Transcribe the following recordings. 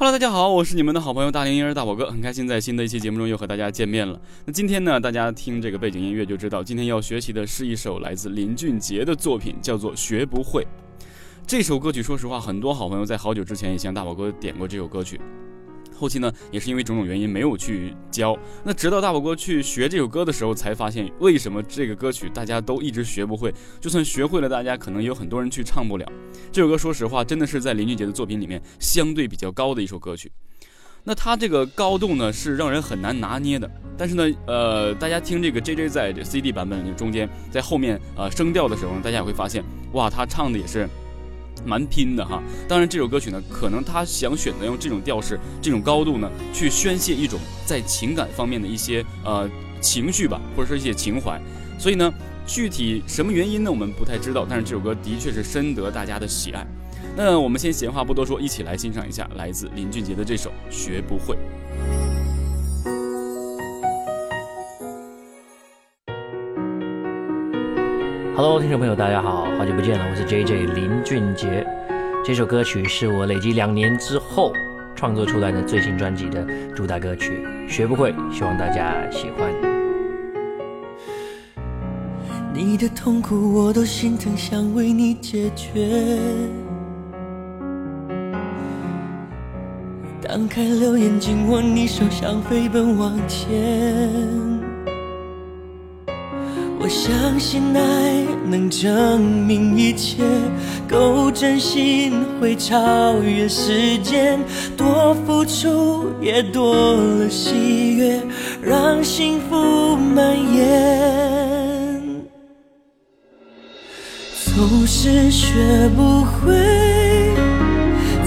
Hello，大家好，我是你们的好朋友大龄婴儿大宝哥，很开心在新的一期节目中又和大家见面了。那今天呢，大家听这个背景音乐就知道，今天要学习的是一首来自林俊杰的作品，叫做《学不会》。这首歌曲，说实话，很多好朋友在好久之前也向大宝哥点过这首歌曲。后期呢，也是因为种种原因没有去教。那直到大宝哥去学这首歌的时候，才发现为什么这个歌曲大家都一直学不会。就算学会了，大家可能也有很多人去唱不了。这首歌，说实话，真的是在林俊杰的作品里面相对比较高的一首歌曲。那他这个高度呢，是让人很难拿捏的。但是呢，呃，大家听这个 J J 在 C D 版本中间，在后面呃升调的时候，大家也会发现，哇，他唱的也是。蛮拼的哈，当然这首歌曲呢，可能他想选择用这种调式、这种高度呢，去宣泄一种在情感方面的一些呃情绪吧，或者说一些情怀。所以呢，具体什么原因呢，我们不太知道。但是这首歌的确是深得大家的喜爱。那我们先闲话不多说，一起来欣赏一下来自林俊杰的这首《学不会》。Hello，听众朋友，大家好，好久不见了，我是 JJ 林俊杰。这首歌曲是我累积两年之后创作出来的最新专辑的主打歌曲，学不会，希望大家喜欢。你的痛苦我都心疼，想为你解决。当开了眼睛，握你手，想飞奔往前。我相信爱能证明一切，够真心会超越时间，多付出也多了喜悦，让幸福蔓延。总是学不会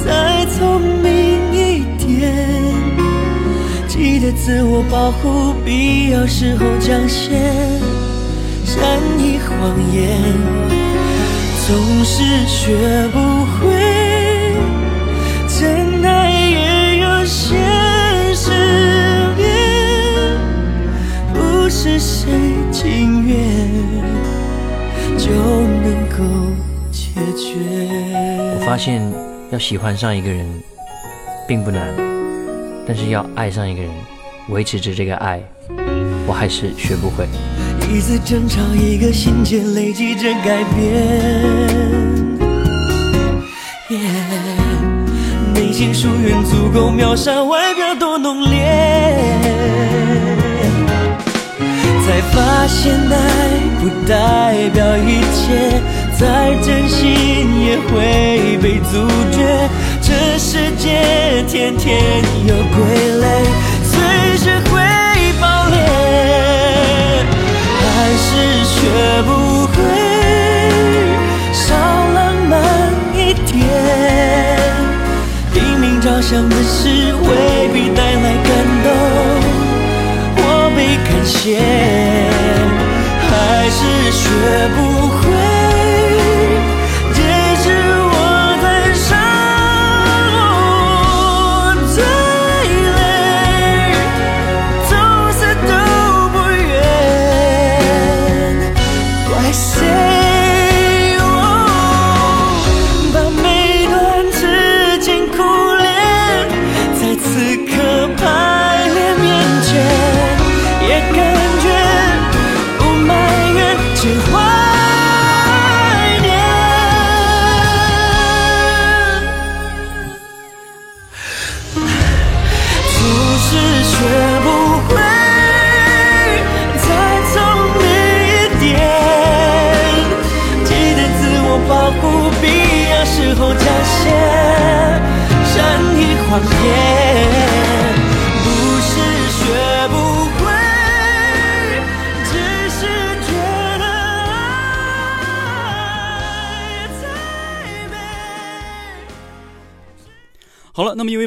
再聪明一点，记得自我保护，必要时候讲些。善意谎言，总是学不会，真爱也有现实面，不是谁情愿就能够解决。我发现要喜欢上一个人并不难，但是要爱上一个人，维持着这个爱，我还是学不会。一次争吵，一个心结，累积着改变。内心疏远足够秒杀外表多浓烈，才发现爱不代表一切，再真心也会被阻绝。这世界天天有傀儡，学不会，少浪漫一点。拼命着想的事未必带来感动，我被感谢，还是学不谁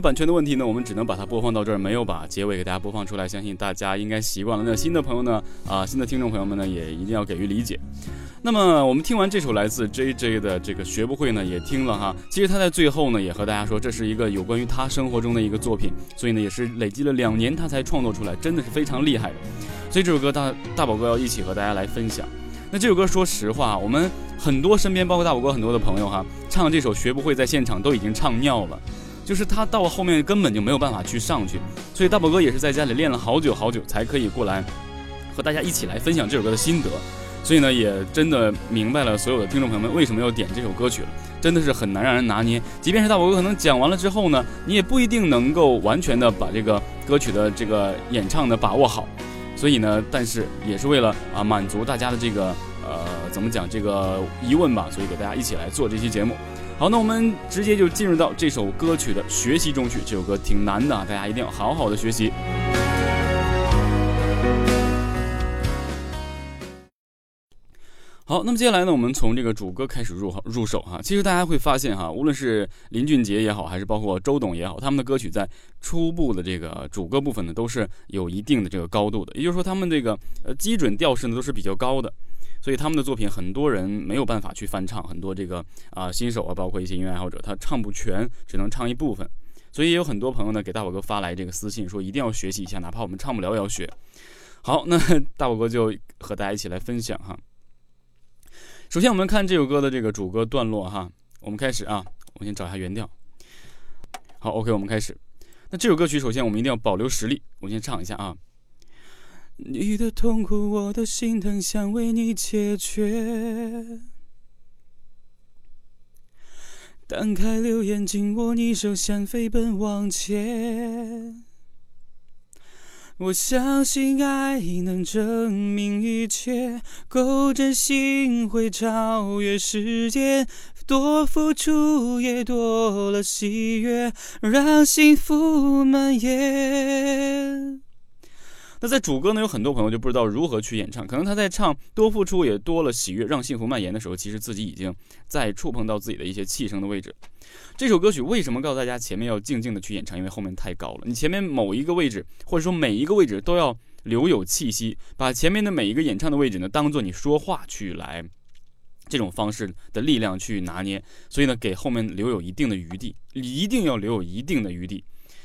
版权的问题呢，我们只能把它播放到这儿，没有把结尾给大家播放出来。相信大家应该习惯了。那新的朋友呢，啊，新的听众朋友们呢，也一定要给予理解。那么我们听完这首来自 J J 的这个学不会呢，也听了哈。其实他在最后呢，也和大家说，这是一个有关于他生活中的一个作品，所以呢，也是累积了两年他才创作出来，真的是非常厉害的。所以这首歌大大宝哥要一起和大家来分享。那这首歌说实话，我们很多身边包括大宝哥很多的朋友哈，唱这首学不会在现场都已经唱尿了。就是他到后面根本就没有办法去上去，所以大宝哥也是在家里练了好久好久才可以过来和大家一起来分享这首歌的心得。所以呢，也真的明白了所有的听众朋友们为什么要点这首歌曲了，真的是很难让人拿捏。即便是大宝哥可能讲完了之后呢，你也不一定能够完全的把这个歌曲的这个演唱的把握好。所以呢，但是也是为了啊满足大家的这个呃怎么讲这个疑问吧，所以给大家一起来做这期节目。好，那我们直接就进入到这首歌曲的学习中去。这首歌挺难的啊，大家一定要好好的学习。好，那么接下来呢，我们从这个主歌开始入入手哈。其实大家会发现哈，无论是林俊杰也好，还是包括周董也好，他们的歌曲在初步的这个主歌部分呢，都是有一定的这个高度的。也就是说，他们这个呃基准调式呢都是比较高的。所以他们的作品很多人没有办法去翻唱，很多这个啊新手啊，包括一些音乐爱好者，他唱不全，只能唱一部分。所以也有很多朋友呢给大宝哥发来这个私信，说一定要学习一下，哪怕我们唱不了也要学。好，那 大宝哥就和大家一起来分享哈。首先我们看这首歌的这个主歌段落哈，我们开始啊，我先找一下原调。好，OK，我们开始。那这首歌曲首先我们一定要保留实力，我先唱一下啊。你的痛苦，我都心疼，想为你解决。当开流言，紧握你手，想飞奔往前。我相信爱能证明一切，够真心会超越时间，多付出也多了喜悦，让幸福蔓延。那在主歌呢，有很多朋友就不知道如何去演唱。可能他在唱“多付出也多了喜悦，让幸福蔓延”的时候，其实自己已经在触碰到自己的一些气声的位置。这首歌曲为什么告诉大家前面要静静的去演唱？因为后面太高了，你前面某一个位置，或者说每一个位置都要留有气息，把前面的每一个演唱的位置呢，当做你说话去来这种方式的力量去拿捏。所以呢，给后面留有一定的余地，一定要留有一定的余地。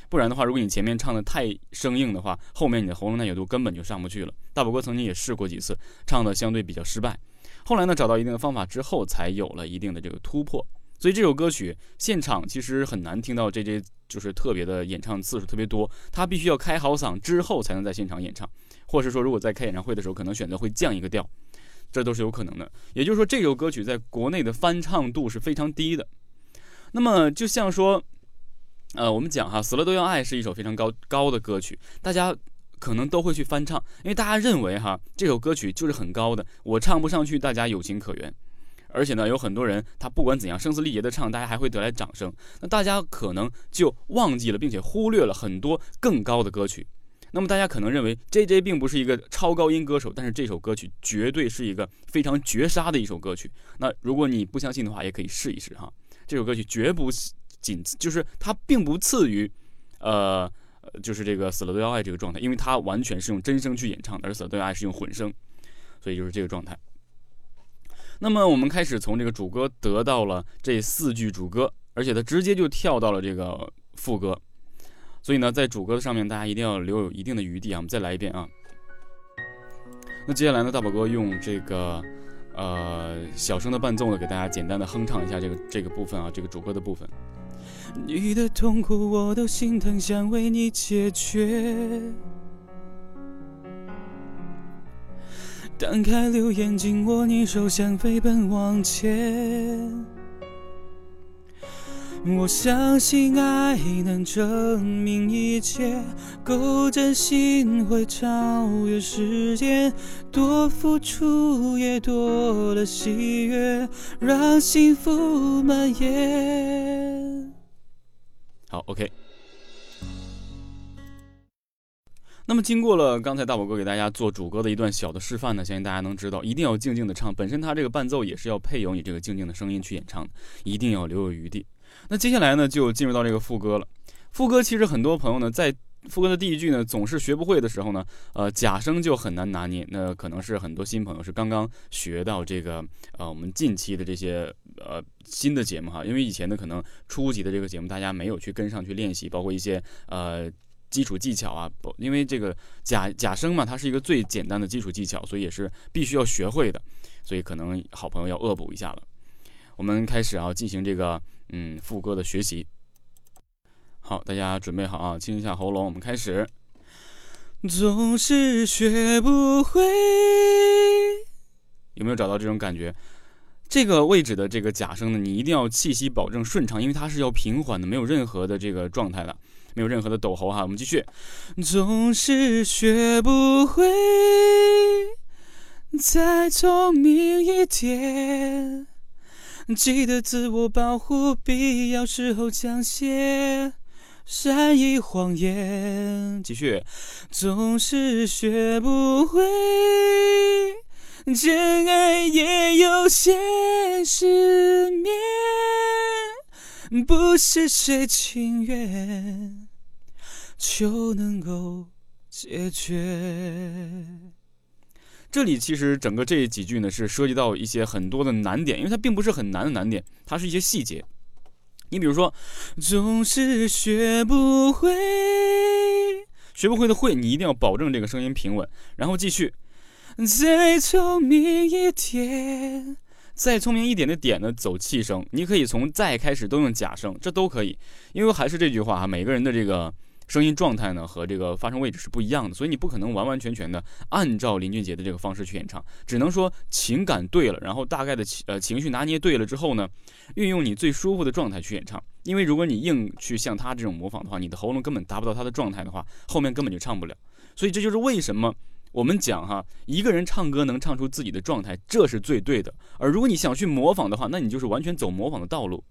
不然的话，如果你前面唱的太生硬的话，后面你的喉咙耐久度根本就上不去了。大宝哥曾经也试过几次，唱的相对比较失败。后来呢，找到一定的方法之后，才有了一定的这个突破。所以这首歌曲现场其实很难听到 J J 就是特别的演唱次数特别多，他必须要开好嗓之后才能在现场演唱，或是说如果在开演唱会的时候，可能选择会降一个调，这都是有可能的。也就是说，这首歌曲在国内的翻唱度是非常低的。那么就像说。呃，我们讲哈，死了都要爱是一首非常高高的歌曲，大家可能都会去翻唱，因为大家认为哈，这首歌曲就是很高的，我唱不上去，大家有情可原。而且呢，有很多人他不管怎样声嘶力竭的唱，大家还会得来掌声。那大家可能就忘记了，并且忽略了很多更高的歌曲。那么大家可能认为 J J 并不是一个超高音歌手，但是这首歌曲绝对是一个非常绝杀的一首歌曲。那如果你不相信的话，也可以试一试哈，这首歌曲绝不。仅就是它并不次于，呃，就是这个死了都要爱这个状态，因为它完全是用真声去演唱的，而死了都要爱是用混声，所以就是这个状态。那么我们开始从这个主歌得到了这四句主歌，而且它直接就跳到了这个副歌，所以呢，在主歌的上面大家一定要留有一定的余地啊。我们再来一遍啊。那接下来呢，大宝哥用这个呃小声的伴奏呢，给大家简单的哼唱一下这个这个部分啊，这个主歌的部分。你的痛苦我都心疼，想为你解决。当开流眼，紧握你手，想飞奔往前。我相信爱能证明一切，够真心会超越时间，多付出也多了喜悦，让幸福蔓延。，OK。那么经过了刚才大宝哥给大家做主歌的一段小的示范呢，相信大家能知道，一定要静静的唱。本身它这个伴奏也是要配有你这个静静的声音去演唱的，一定要留有余地。那接下来呢，就进入到这个副歌了。副歌其实很多朋友呢，在副歌的第一句呢，总是学不会的时候呢，呃，假声就很难拿捏。那可能是很多新朋友是刚刚学到这个，呃，我们近期的这些呃新的节目哈，因为以前的可能初级的这个节目大家没有去跟上去练习，包括一些呃基础技巧啊，不，因为这个假假声嘛，它是一个最简单的基础技巧，所以也是必须要学会的，所以可能好朋友要恶补一下了。我们开始啊，进行这个嗯副歌的学习。好，大家准备好啊，清一下喉咙，我们开始。总是学不会，有没有找到这种感觉？这个位置的这个假声呢，你一定要气息保证顺畅，因为它是要平缓的，没有任何的这个状态的，没有任何的抖喉哈。我们继续。总是学不会，再聪明一点，记得自我保护，必要时候讲些。善意谎言，继续，总是学不会，真爱也有现实面，不是谁情愿就能够解决。这里其实整个这几句呢，是涉及到一些很多的难点，因为它并不是很难的难点，它是一些细节。你比如说，总是学不会，学不会的会，你一定要保证这个声音平稳，然后继续。再聪明一点，再聪明一点的点呢，走气声，你可以从再开始都用假声，这都可以，因为还是这句话哈，每个人的这个。声音状态呢和这个发声位置是不一样的，所以你不可能完完全全的按照林俊杰的这个方式去演唱，只能说情感对了，然后大概的情呃情绪拿捏对了之后呢，运用你最舒服的状态去演唱。因为如果你硬去像他这种模仿的话，你的喉咙根本达不到他的状态的话，后面根本就唱不了。所以这就是为什么我们讲哈，一个人唱歌能唱出自己的状态，这是最对的。而如果你想去模仿的话，那你就是完全走模仿的道路，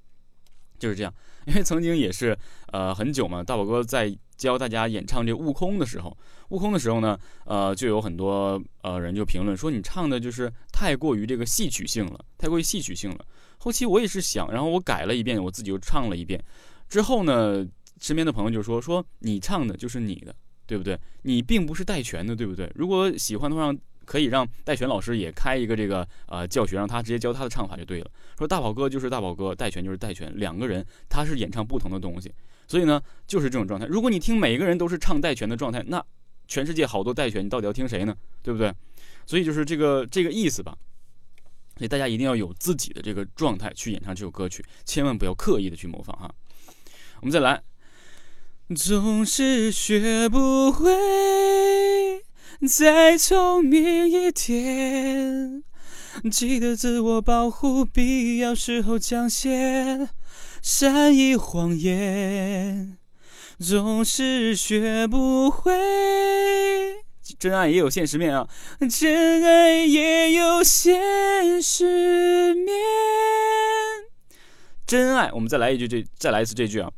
就是这样。因为曾经也是呃很久嘛，大宝哥在。教大家演唱这《悟空》的时候，《悟空》的时候呢，呃，就有很多呃人就评论说你唱的就是太过于这个戏曲性了，太过于戏曲性了。后期我也是想，然后我改了一遍，我自己又唱了一遍。之后呢，身边的朋友就说说你唱的就是你的，对不对？你并不是戴荃的，对不对？如果喜欢的话，可以让戴荃老师也开一个这个呃教学，让他直接教他的唱法就对了。说大宝哥就是大宝哥，戴荃就是戴荃，两个人他是演唱不同的东西。所以呢，就是这种状态。如果你听每个人都是唱戴荃的状态，那全世界好多戴荃，你到底要听谁呢？对不对？所以就是这个这个意思吧。所以大家一定要有自己的这个状态去演唱这首歌曲，千万不要刻意的去模仿哈。我们再来，总是学不会，再聪明一点，记得自我保护，必要时候讲些。善意谎言总是学不会，真爱也有现实面啊！真爱也有现实面，真爱，我们再来一句，这再来一次这句啊！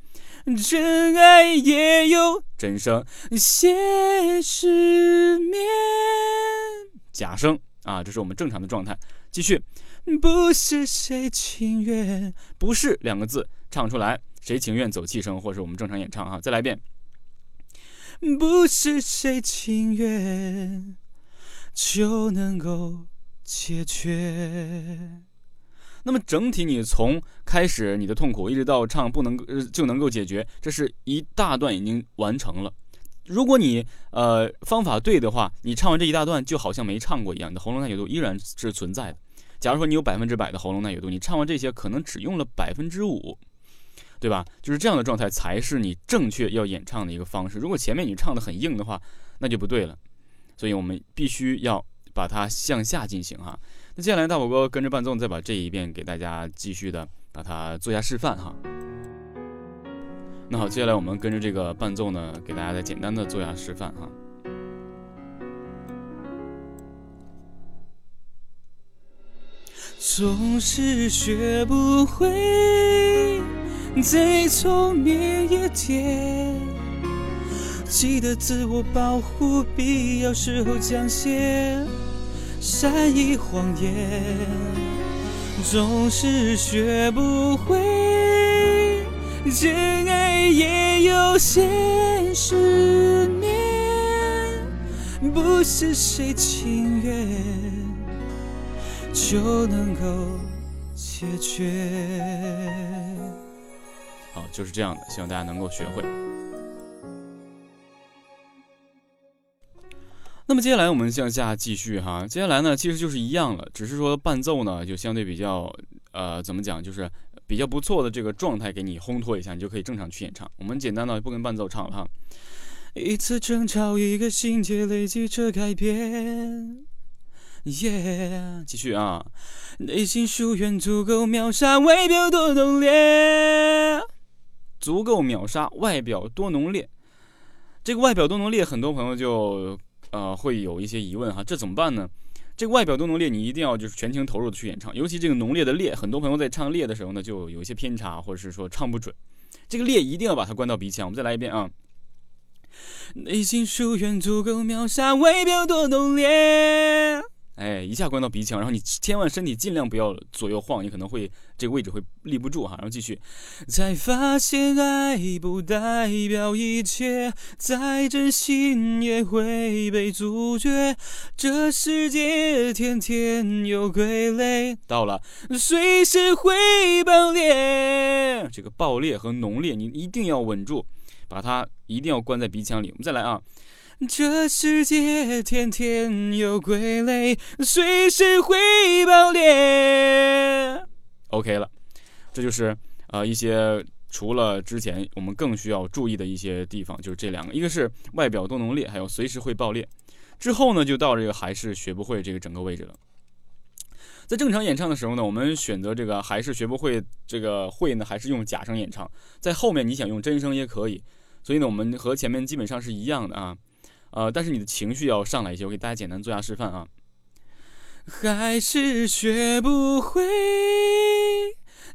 真爱也有真声现实面，假声啊，这是我们正常的状态，继续。不是谁情愿，不是两个字唱出来，谁情愿走气声，或者我们正常演唱哈，再来一遍。不是谁情愿就能够解决。那么整体你从开始你的痛苦一直到唱不能呃就能够解决，这是一大段已经完成了。如果你呃方法对的话，你唱完这一大段就好像没唱过一样，你的喉咙耐久度依然是存在的。假如说你有百分之百的喉咙耐久度，你唱完这些可能只用了百分之五，对吧？就是这样的状态才是你正确要演唱的一个方式。如果前面你唱的很硬的话，那就不对了。所以我们必须要把它向下进行哈。那接下来大宝哥跟着伴奏，再把这一遍给大家继续的把它做下示范哈。那好，接下来我们跟着这个伴奏呢，给大家再简单的做下示范哈。总是学不会，再聪明一点，记得自我保护，必要时候讲些善意谎言。总是学不会，真爱也有些失眠，不是谁情愿就能够解决。好，就是这样的，希望大家能够学会。那么接下来我们向下继续哈，接下来呢其实就是一样了，只是说伴奏呢就相对比较，呃，怎么讲，就是比较不错的这个状态给你烘托一下，你就可以正常去演唱。我们简单的不跟伴奏唱了哈。一次争吵，一个心结累积着改变。耶，继续啊，内心疏远足够秒杀外表多浓烈，足够秒杀外表多浓烈。这个外表多浓烈，很多朋友就。呃，会有一些疑问哈，这怎么办呢？这个外表多浓烈，你一定要就是全情投入的去演唱，尤其这个浓烈的烈，很多朋友在唱烈的时候呢，就有一些偏差，或者是说唱不准。这个烈一定要把它关到鼻腔。我们再来一遍啊。内心疏远足够秒杀外表多浓烈。哎，一下关到鼻腔，然后你千万身体尽量不要左右晃，你可能会这个位置会立不住哈。然后继续，才发现爱不代表一切，再真心也会被阻绝。这世界天天有傀儡，到了随时会爆裂。这个爆裂和浓烈，你一定要稳住，把它一定要关在鼻腔里。我们再来啊。这世界天天有鬼雷，随时会爆裂。OK 了，这就是呃一些除了之前我们更需要注意的一些地方，就是这两个，一个是外表多浓烈，还有随时会爆裂。之后呢，就到这个还是学不会这个整个位置了。在正常演唱的时候呢，我们选择这个还是学不会这个会呢，还是用假声演唱。在后面你想用真声也可以，所以呢，我们和前面基本上是一样的啊。呃，但是你的情绪要上来一些，我给大家简单做下示范啊。还是学不会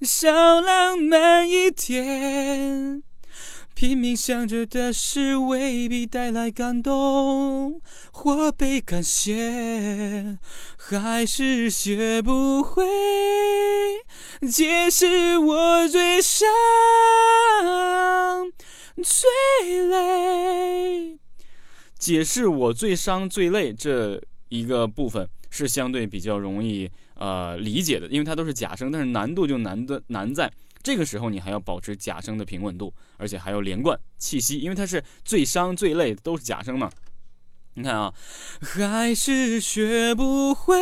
少浪漫一点，拼命想着的事未必带来感动或被感谢，还是学不会解释我最伤最累。解释我最伤最累这一个部分是相对比较容易呃理解的，因为它都是假声，但是难度就难的难在这个时候你还要保持假声的平稳度，而且还要连贯气息，因为它是最伤最累都是假声嘛。你看啊，还是学不会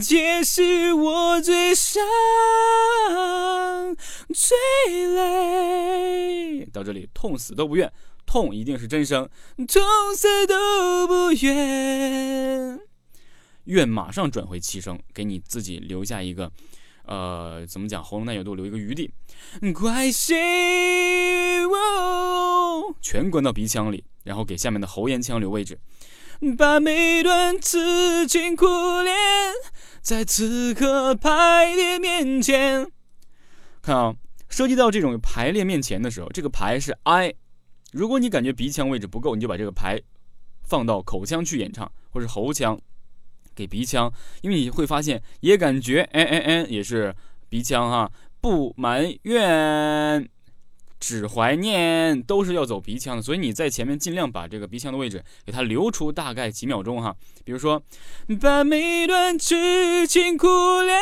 解释我最伤最累，到这里痛死都不愿。痛一定是真声，痛死都不愿，愿马上转回气声，给你自己留下一个，呃，怎么讲，喉咙耐久度留一个余地。怪谁？全关到鼻腔里，然后给下面的喉咽腔留位置，把每段痴情苦恋，在此刻排列面前。看啊，涉及到这种排列面前的时候，这个排是 I。如果你感觉鼻腔位置不够，你就把这个牌放到口腔去演唱，或者喉腔给鼻腔，因为你会发现也感觉哎哎哎也是鼻腔哈，不埋怨，只怀念都是要走鼻腔的，所以你在前面尽量把这个鼻腔的位置给它留出大概几秒钟哈，比如说把每段痴情苦恋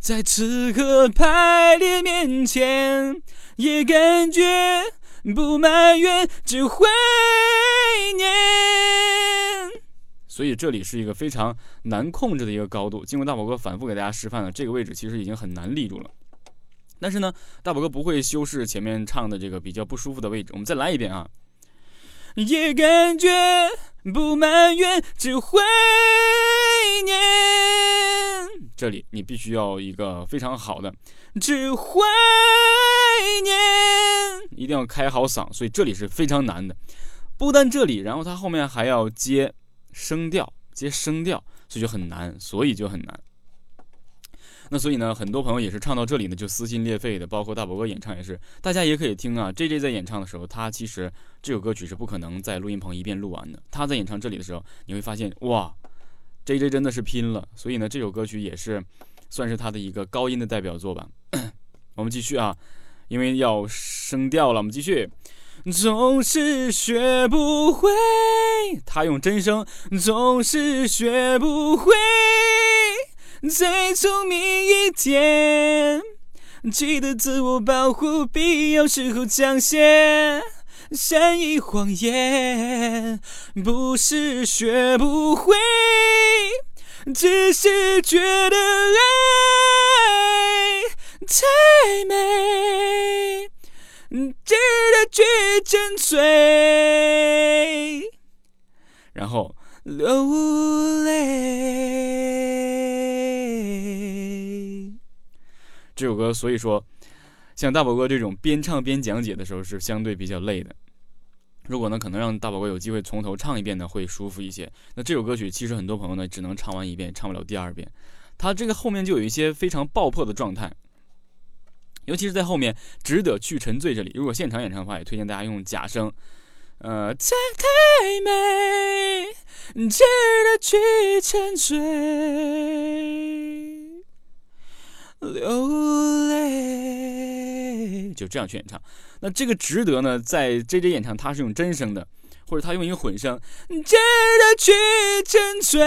在此刻排列面前，也感觉。不埋怨，只怀念。所以这里是一个非常难控制的一个高度。经过大宝哥反复给大家示范了，这个位置其实已经很难立住了。但是呢，大宝哥不会修饰前面唱的这个比较不舒服的位置。我们再来一遍啊！也感觉不埋怨，只怀念。这里你必须要一个非常好的，只怀念。一定要开好嗓，所以这里是非常难的。不但这里，然后它后面还要接声调，接声调，所以就很难，所以就很难。那所以呢，很多朋友也是唱到这里呢就撕心裂肺的，包括大宝哥演唱也是。大家也可以听啊，J J 在演唱的时候，他其实这首歌曲是不可能在录音棚一遍录完的。他在演唱这里的时候，你会发现哇，J J 真的是拼了。所以呢，这首歌曲也是算是他的一个高音的代表作吧。我们继续啊。因为要升调了，我们继续。总是学不会，他用真声，总是学不会，再聪明一点，记得自我保护，必要时候讲些善意谎言，不是学不会，只是觉得爱太美。值得去沉醉，然后流泪。这首歌，所以说，像大宝哥这种边唱边讲解的时候是相对比较累的。如果呢，可能让大宝哥有机会从头唱一遍呢，会舒服一些。那这首歌曲其实很多朋友呢，只能唱完一遍，唱不了第二遍。他这个后面就有一些非常爆破的状态。尤其是在后面，值得去沉醉这里。如果现场演唱的话，也推荐大家用假声。呃，太太美，值得去沉醉，流泪，就这样去演唱。那这个值得呢，在 J J 演唱，他是用真声的，或者他用一个混声，值得去沉醉。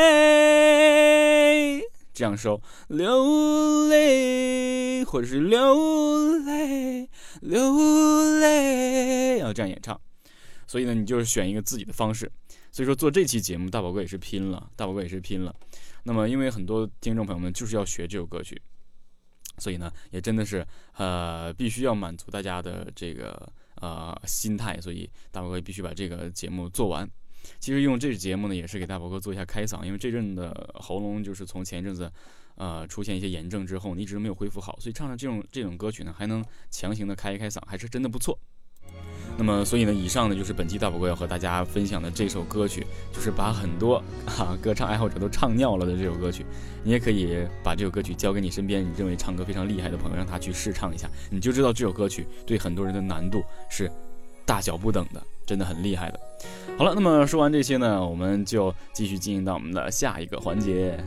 这样收，流泪，或者是流泪，流泪，要这样演唱。所以呢，你就是选一个自己的方式。所以说做这期节目，大宝哥也是拼了，大宝哥也是拼了。那么，因为很多听众朋友们就是要学这首歌曲，所以呢，也真的是呃，必须要满足大家的这个呃心态。所以大宝哥必须把这个节目做完。其实用这个节目呢，也是给大宝哥做一下开嗓，因为这阵的喉咙就是从前一阵子，呃，出现一些炎症之后，你一直没有恢复好，所以唱唱这种这种歌曲呢，还能强行的开一开嗓，还是真的不错。那么，所以呢，以上呢就是本期大宝哥要和大家分享的这首歌曲，就是把很多啊歌唱爱好者都唱尿了的这首歌曲。你也可以把这首歌曲交给你身边你认为唱歌非常厉害的朋友，让他去试唱一下，你就知道这首歌曲对很多人的难度是大小不等的。真的很厉害的。好了，那么说完这些呢，我们就继续进行到我们的下一个环节。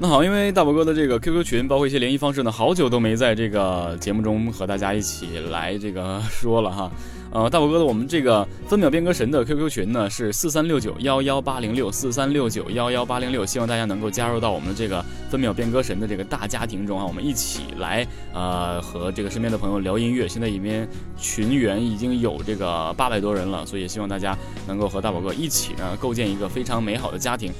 那好，因为大宝哥的这个 QQ 群，包括一些联系方式呢，好久都没在这个节目中和大家一起来这个说了哈。呃，大宝哥的我们这个分秒变歌神的 QQ 群呢是四三六九幺幺八零六四三六九幺幺八零六，希望大家能够加入到我们这个分秒变歌神的这个大家庭中啊，我们一起来呃和这个身边的朋友聊音乐。现在里面群员已经有这个八百多人了，所以希望大家能够和大宝哥一起呢构建一个非常美好的家庭。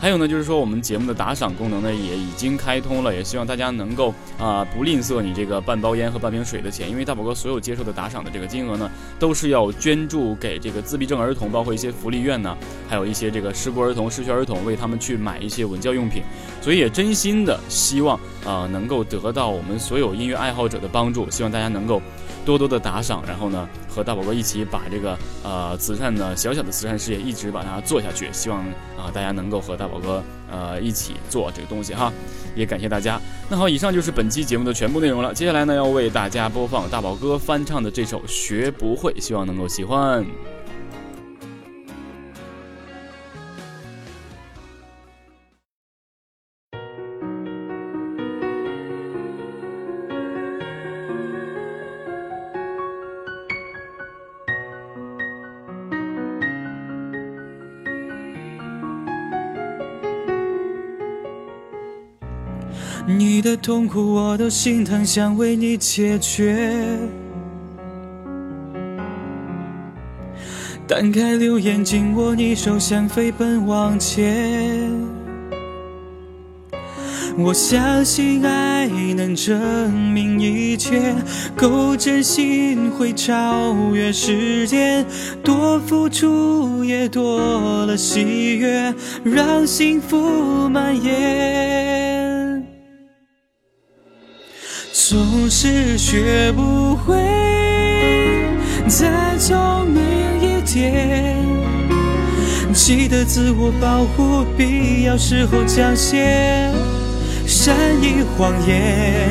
还有呢，就是说我们节目的打赏功能呢也已经开通了，也希望大家能够啊不吝啬你这个半包烟和半瓶水的钱，因为大宝哥所有接受的打赏的这个金额呢，都是要捐助给这个自闭症儿童，包括一些福利院呢，还有一些这个失孤儿童、失学儿童，为他们去买一些文教用品，所以也真心的希望啊能够得到我们所有音乐爱好者的帮助，希望大家能够。多多的打赏，然后呢，和大宝哥一起把这个呃慈善的小小的慈善事业一直把它做下去。希望啊大家能够和大宝哥呃一起做这个东西哈，也感谢大家。那好，以上就是本期节目的全部内容了。接下来呢，要为大家播放大宝哥翻唱的这首《学不会》，希望能够喜欢。你的痛苦我都心疼，想为你解决。单开留言，紧握你手，想飞奔往前。我相信爱能证明一切，够真心会超越时间，多付出也多了喜悦，让幸福蔓延。总是学不会，再聪明一点，记得自我保护，必要时候讲些善意谎言。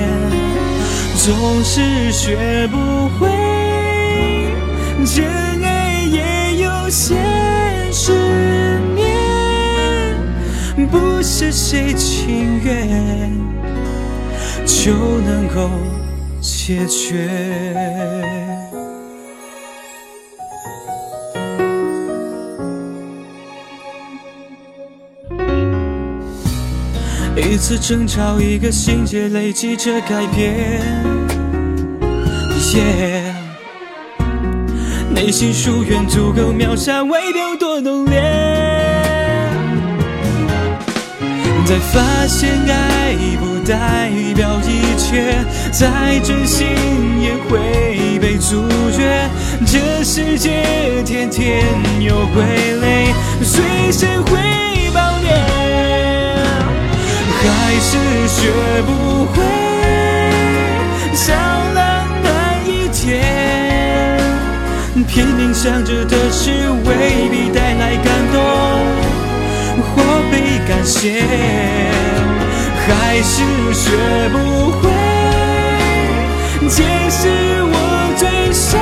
总是学不会，真爱也有现实面，不是谁情愿。就能够解决。一次争吵，一个心结，累积着改变。Yeah，内心疏远足够秒杀，外表多浓烈。才发现爱不代表一切，再真心也会被阻绝。这世界天天有傀儡，随时会爆裂。还是学不会像浪漫一点，拼命想着的事未必带来感动或被感谢，还是学不会解释我最伤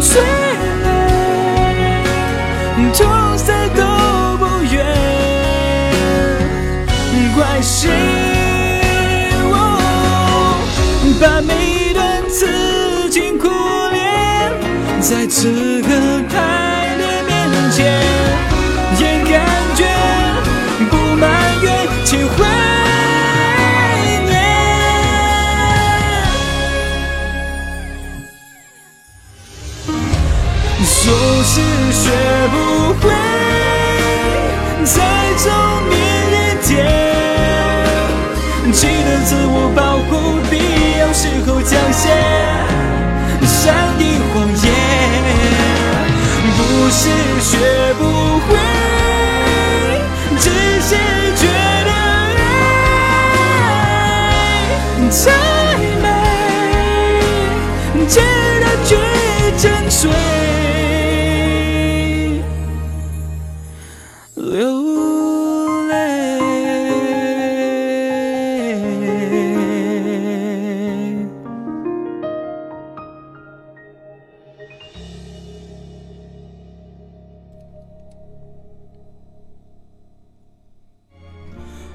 最累，痛死都不愿。怪谁？把每一段刺进苦恋，在此刻是雪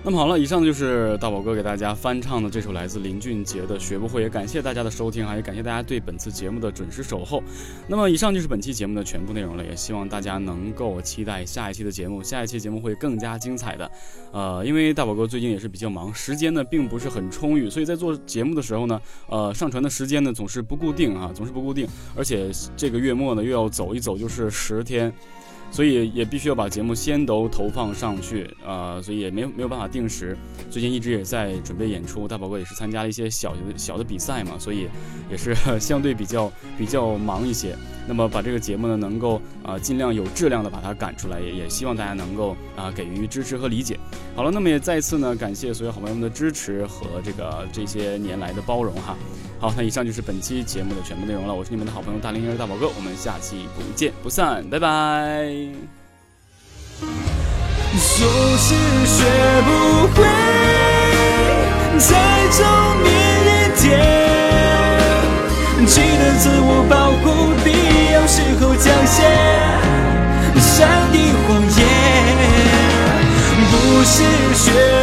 那么好了，以上就是大宝哥给大家翻唱的这首来自林俊杰的《学不会》，也感谢大家的收听，还也感谢大家对本次节目的准时守候。那么以上就是本期节目的全部内容了，也希望大家能够期待下一期的节目，下一期节目会更加精彩的。呃，因为大宝哥最近也是比较忙，时间呢并不是很充裕，所以在做节目的时候呢，呃，上传的时间呢总是不固定啊，总是不固定，而且这个月末呢又要走一走，就是十天。所以也必须要把节目先都投放上去，呃，所以也没有没有办法定时。最近一直也在准备演出，大宝哥也是参加一些小的小的比赛嘛，所以也是 相对比较比较忙一些。那么把这个节目呢，能够啊、尽量有质量的把它赶出来，也也希望大家能够啊、给予支持和理解。好了，那么也再次呢感谢所有好朋友们的支持和这个这些年来的包容哈。好，那以上就是本期节目的全部内容了。我是你们的好朋友大龄人大宝哥，我们下期不见不散，拜拜。总是学不会再聪明一点，记得自我保护，必要时候讲些善意谎言。不是学